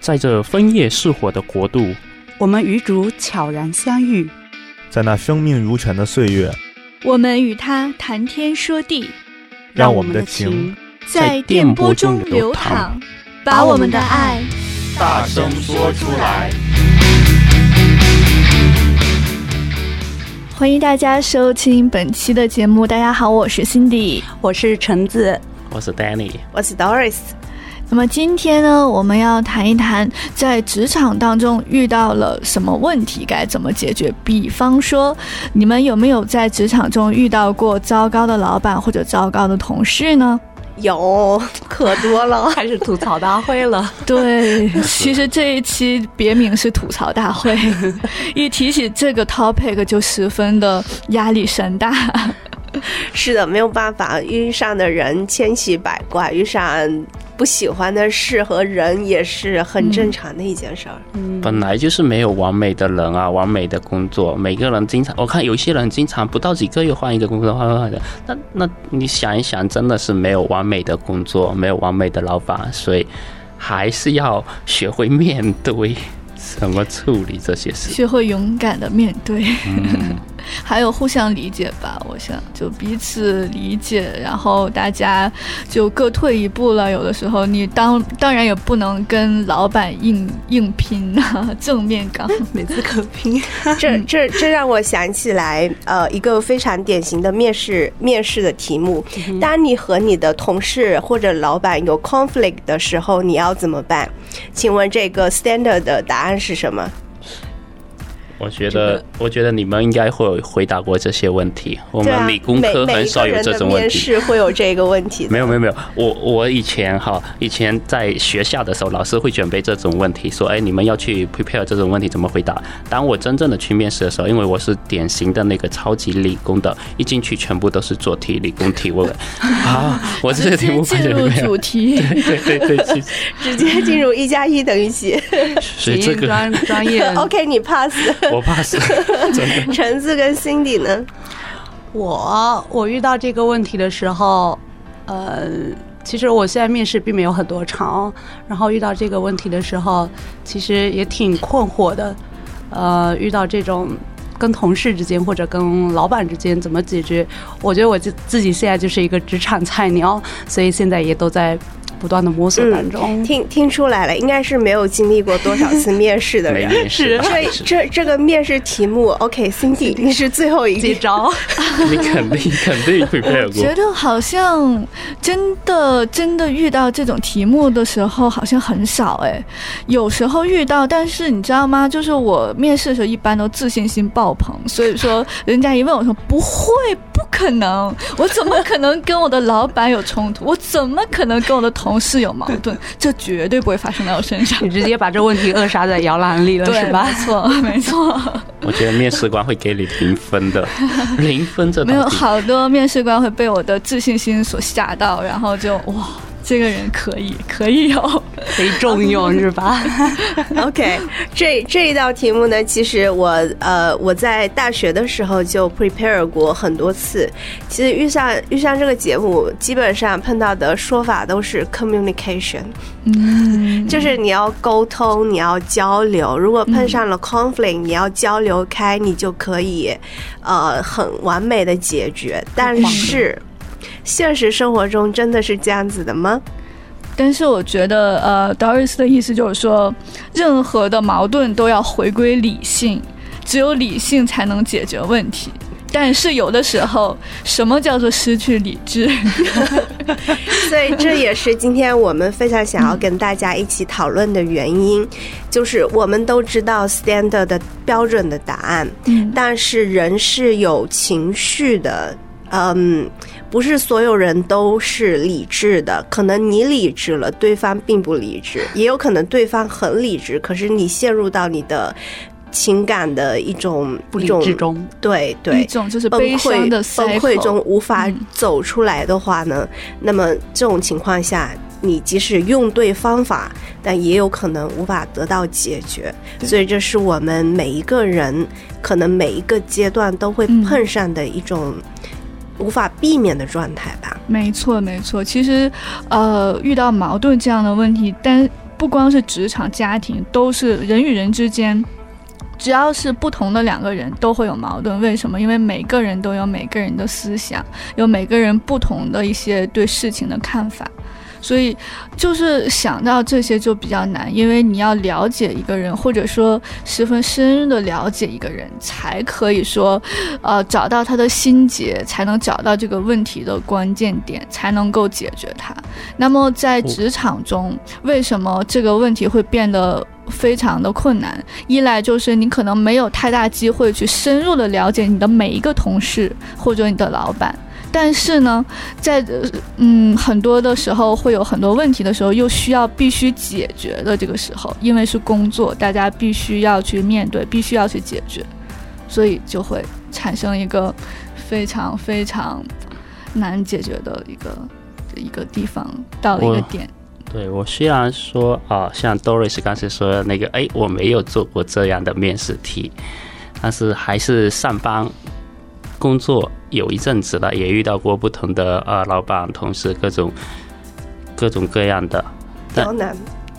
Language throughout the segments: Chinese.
在这枫叶似火的国度，我们与主悄然相遇，在那生命如泉的岁月，我们与他谈天说地，让我们的情在电波中流淌，把我们的爱大声说出来。欢迎大家收听本期的节目。大家好，我是 Cindy，我是橙子，我是 Danny，我是 Doris。那么今天呢，我们要谈一谈在职场当中遇到了什么问题，该怎么解决。比方说，你们有没有在职场中遇到过糟糕的老板或者糟糕的同事呢？有，可多了，开始吐槽大会了。对，其实这一期别名是吐槽大会，一提起这个 topic 就十分的压力山大。是的，没有办法，遇上的人千奇百怪，遇上不喜欢的事和人也是很正常的一件事儿。嗯，本来就是没有完美的人啊，完美的工作，每个人经常，我看有些人经常不到几个月换一个工作，换换的。那那你想一想，真的是没有完美的工作，没有完美的老板，所以还是要学会面对，怎么处理这些事，学会勇敢的面对。嗯 还有互相理解吧，我想就彼此理解，然后大家就各退一步了。有的时候你当当然也不能跟老板硬硬拼啊，正面刚 每次可拼。这这这让我想起来，呃，一个非常典型的面试面试的题目：当你和你的同事或者老板有 conflict 的时候，你要怎么办？请问这个 standard 的答案是什么？我觉得，我觉得你们应该会有回答过这些问题。我们理工科很少有这种问题。是会有这个问题。没有没有没有，我我以前哈，以前在学校的时候，老师会准备这种问题，说，哎，你们要去 prepare 这种问题怎么回答。当我真正的去面试的时候，因为我是典型的那个超级理工的，一进去全部都是做题，理工题。我啊，我这个题目进入主题，对对对对，直接进入一加一等于几？所以这个 专专业。OK，你 pass。我怕是 橙子跟 Cindy 呢？我我遇到这个问题的时候，呃，其实我现在面试并没有很多场，然后遇到这个问题的时候，其实也挺困惑的。呃，遇到这种跟同事之间或者跟老板之间怎么解决？我觉得我自自己现在就是一个职场菜鸟，所以现在也都在。不断的摸索当中，嗯、听听出来了，应该是没有经历过多少次面试的人。是这这这个面试题目，OK，Cindy，、okay, 你是最后一招，你肯定肯定会没有过。觉得好像真的真的遇到这种题目的时候，好像很少哎。有时候遇到，但是你知道吗？就是我面试的时候一般都自信心爆棚，所以说人家一问我说不会，不可能，我怎么可能跟我的老板有冲突？我怎么可能跟我的同同事有矛盾，这绝对不会发生在我身上。你直接把这问题扼杀在摇篮里了，是吧？没错，没错。我觉得面试官会给你零分的，零分这。没有好多面试官会被我的自信心所吓到，然后就哇。这个人可以，可以有，可以重用是吧？OK，这这一道题目呢，其实我呃我在大学的时候就 prepare 过很多次。其实遇上遇上这个节目，基本上碰到的说法都是 communication，嗯，就是你要沟通，你要交流。如果碰上了 conflict，你要交流开，你就可以呃很完美的解决。但是。现实生活中真的是这样子的吗？但是我觉得，呃，Doris 的意思就是说，任何的矛盾都要回归理性，只有理性才能解决问题。但是有的时候，什么叫做失去理智？所以这也是今天我们非常想要跟大家一起讨论的原因，就是我们都知道 standard 的标准的答案，但是人是有情绪的。嗯，不是所有人都是理智的，可能你理智了，对方并不理智，也有可能对方很理智，可是你陷入到你的情感的一种不理智中，对对，一种就是崩溃的崩溃中无法走出来的话呢，嗯，那么这种情况下，你即使用对方法，但也有可能无法得到解决，所以这是我们每一个人可能每一个阶段都会碰上的一种。无法避免的状态吧。没错，没错。其实，呃，遇到矛盾这样的问题，但不光是职场、家庭，都是人与人之间。只要是不同的两个人都会有矛盾，为什么？因为每个人都有每个人的思想，有每个人不同的一些对事情的看法，所以就是想到这些就比较难，因为你要了解一个人，或者说十分深入的了解一个人，才可以说，呃，找到他的心结，才能找到这个问题的关键点，才能够解决它。那么在职场中，为什么这个问题会变得？非常的困难，一来就是你可能没有太大机会去深入的了解你的每一个同事或者你的老板，但是呢，在嗯很多的时候会有很多问题的时候，又需要必须解决的这个时候，因为是工作，大家必须要去面对，必须要去解决，所以就会产生一个非常非常难解决的一个一个地方，到了一个点。对，我虽然说啊、呃，像 Doris 刚才说的那个，哎，我没有做过这样的面试题，但是还是上班工作有一阵子了，也遇到过不同的呃老板、同事，各种各种各样的。刁难。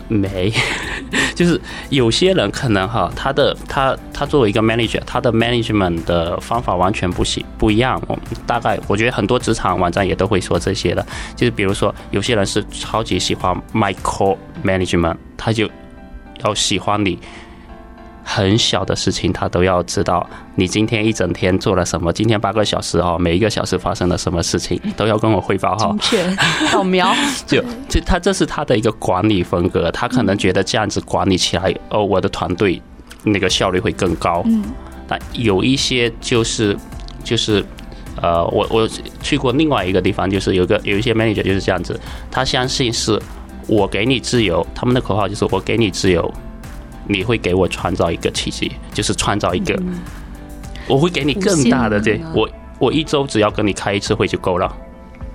没，就是有些人可能哈，他的他他作为一个 manager，他的 management 的方法完全不行不一样。我大概我觉得很多职场网站也都会说这些的，就是比如说有些人是超级喜欢 micro management，他就要喜欢你。很小的事情，他都要知道。你今天一整天做了什么？今天八个小时哦，每一个小时发生了什么事情，都要跟我汇报哈。精确 扫描，就就他这是他的一个管理风格，他可能觉得这样子管理起来，哦，我的团队那个效率会更高。嗯，但有一些就是就是呃，我我去过另外一个地方，就是有个有一些 manager 就是这样子，他相信是我给你自由，他们的口号就是我给你自由。你会给我创造一个奇迹，就是创造一个，我会给你更大的这，我我一周只要跟你开一次会就够了，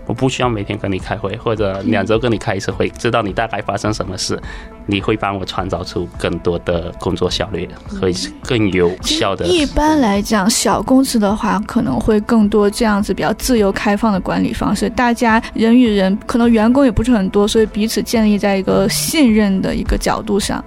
我不需要每天跟你开会，或者两周跟你开一次会，知道你大概发生什么事，你会帮我创造出更多的工作效率，和更有效的。一般来讲，小公司的话可能会更多这样子比较自由开放的管理方式，大家人与人可能员工也不是很多，所以彼此建立在一个信任的一个角度上。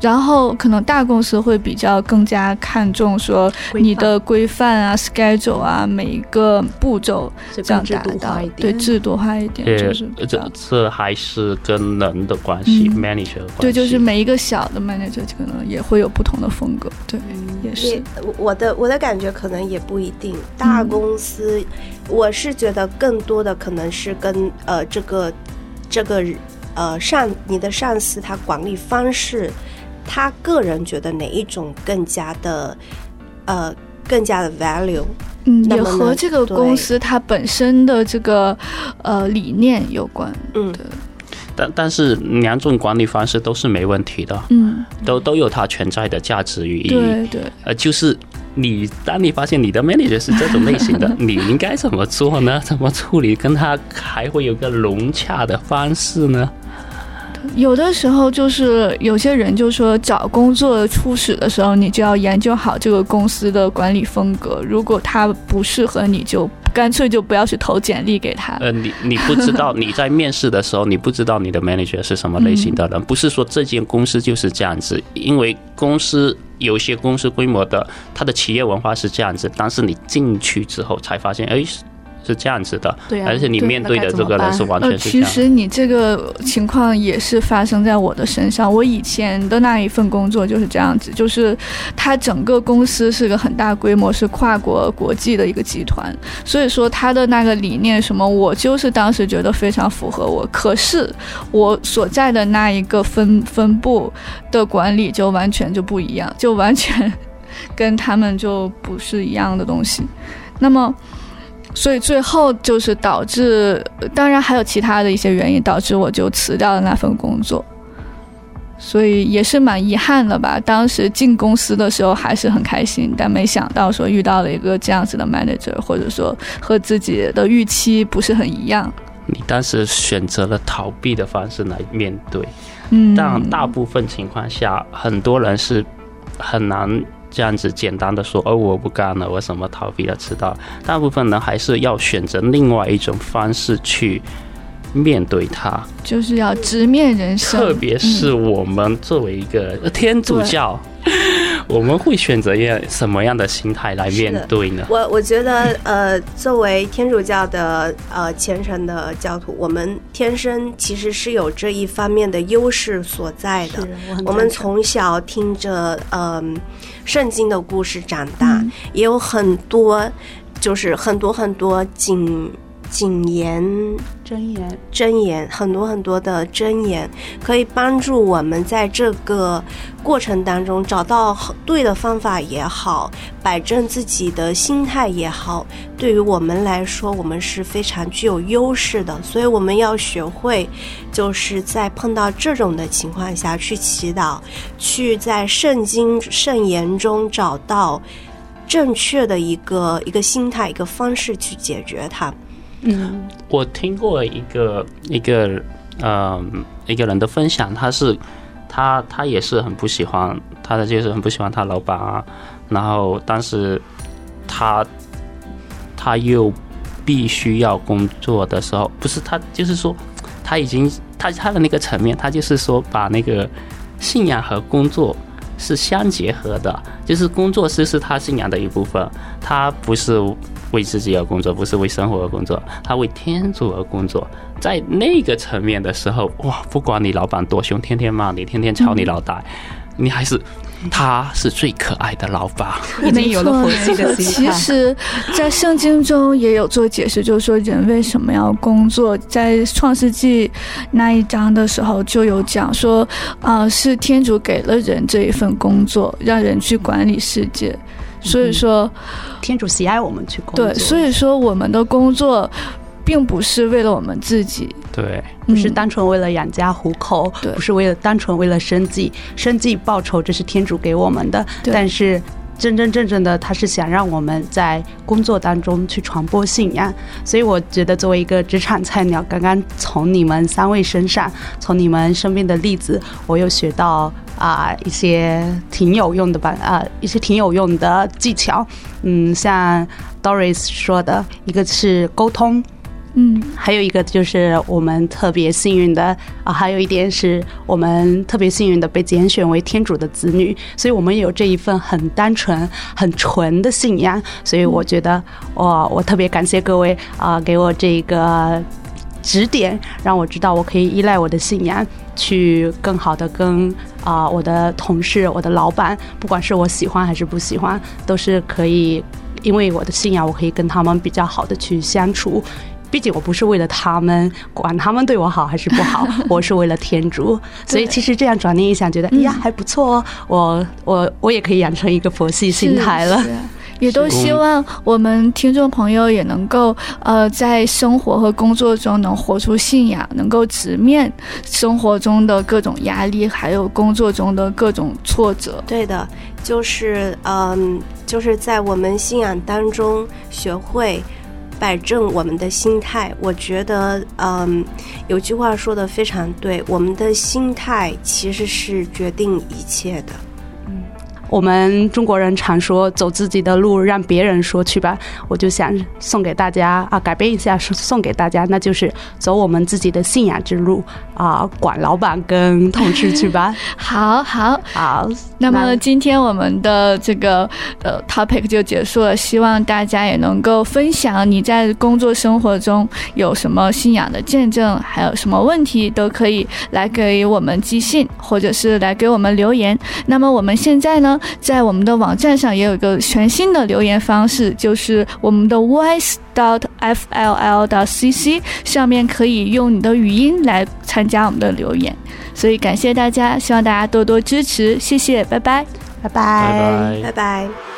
然后可能大公司会比较更加看重说你的规范啊、schedule 啊，每一个步骤这样达到，对，制度化一点，就是这这还是跟人的关系、嗯、，manager 关系。对，就是每一个小的 manager 可能也会有不同的风格，对，也是。我的我的感觉可能也不一定，大公司，嗯、我是觉得更多的可能是跟呃这个这个呃上你的上司他管理方式。他个人觉得哪一种更加的，呃，更加的 value，嗯，也和这个公司它本身的这个呃理念有关，嗯，对。但但是两种管理方式都是没问题的，嗯，都都有它存在的价值与意义，对对。呃，就是你当你发现你的 manager 是这种类型的，你应该怎么做呢？怎么处理？跟他还会有个融洽的方式呢？有的时候就是有些人就说找工作初始的时候，你就要研究好这个公司的管理风格。如果他不适合你，就干脆就不要去投简历给他。呃，你你不知道 你在面试的时候，你不知道你的 manager 是什么类型的人，不是说这间公司就是这样子，因为公司有些公司规模的，它的企业文化是这样子，但是你进去之后才发现，哎。是这样子的，对啊，而且你面对的这个人是完全是这样。呃，其实你这个情况也是发生在我的身上。我以前的那一份工作就是这样子，就是它整个公司是个很大规模，是跨国国际的一个集团，所以说它的那个理念什么，我就是当时觉得非常符合我。可是我所在的那一个分分部的管理就完全就不一样，就完全 跟他们就不是一样的东西。那么。所以最后就是导致，当然还有其他的一些原因导致我就辞掉了那份工作，所以也是蛮遗憾的吧。当时进公司的时候还是很开心，但没想到说遇到了一个这样子的 manager，或者说和自己的预期不是很一样。你当时选择了逃避的方式来面对，嗯，但大部分情况下，很多人是很难。这样子简单的说，哦，我不干了，我什么逃避了，迟到。大部分人还是要选择另外一种方式去面对它，就是要直面人生。特别是我们作为一个天主教。我们会选择一什么样的心态来面对呢？我我觉得，呃，作为天主教的呃虔诚的教徒，我们天生其实是有这一方面的优势所在的。我，我们从小听着嗯、呃、圣经的故事长大，嗯、也有很多就是很多很多经。谨言、箴言、箴言，很多很多的箴言，可以帮助我们在这个过程当中找到对的方法也好，摆正自己的心态也好。对于我们来说，我们是非常具有优势的，所以我们要学会，就是在碰到这种的情况下去祈祷，去在圣经圣言中找到正确的一个一个心态、一个方式去解决它。嗯，我听过一个一个呃一个人的分享，他是他他也是很不喜欢，他的就是很不喜欢他老板啊，然后但是他他又必须要工作的时候，不是他就是说他已经他他的那个层面，他就是说把那个信仰和工作是相结合的，就是工作是是他信仰的一部分，他不是。为自己而工作，不是为生活而工作，他为天主而工作。在那个层面的时候，哇，不管你老板多凶，天天骂你，天天敲你脑袋，嗯、你还是他是最可爱的老板。已经有了佛系的心态。其实，在圣经中也有做解释，就是说人为什么要工作。在创世纪那一章的时候就有讲说，啊、呃，是天主给了人这一份工作，让人去管理世界。所以说，天主喜爱我们去工作。对，所以说我们的工作，并不是为了我们自己，对，不是单纯为了养家糊口，对，不是为了单纯为了生计，生计报酬这是天主给我们的，但是。真真正正的，他是想让我们在工作当中去传播信仰，所以我觉得作为一个职场菜鸟，刚刚从你们三位身上，从你们身边的例子，我又学到啊、一些挺有用的吧，啊、一些挺有用的技巧，嗯，像 Doris 说的，一个是沟通。嗯，还有一个就是我们特别幸运的啊，还有一点是我们特别幸运的被拣选为天主的子女，所以我们有这一份很单纯、很纯的信仰。所以我觉得，我我特别感谢各位啊，给我这个指点，让我知道我可以依赖我的信仰，去更好的跟啊我的同事、我的老板，不管是我喜欢还是不喜欢，都是可以，因为我的信仰，我可以跟他们比较好的去相处。毕竟我不是为了他们，管他们对我好还是不好，我是为了天主。所以其实这样转念一想，觉得哎呀还不错哦，我我我也可以养成一个佛系心态了。也都希望我们听众朋友也能够呃在生活和工作中能活出信仰，能够直面生活中的各种压力，还有工作中的各种挫折。对的，就是嗯，就是在我们信仰当中学会。摆正我们的心态，我觉得，嗯，有句话说的非常对，我们的心态其实是决定一切的。我们中国人常说“走自己的路，让别人说去吧”，我就想送给大家啊，改变一下送给大家，那就是走我们自己的信仰之路啊，管老板跟同事去吧。好好好，那么今天我们的这个呃 topic 就结束了，希望大家也能够分享你在工作生活中有什么信仰的见证，还有什么问题都可以来给我们寄信，或者是来给我们留言。那么我们现在呢，在我们的网站上也有一个全新的留言方式，就是我们的 voice dot fll dot cc 上面可以用你的语音来参加我们的留言，所以感谢大家，希望大家多多支持，谢谢，拜拜，拜拜，拜拜。拜拜。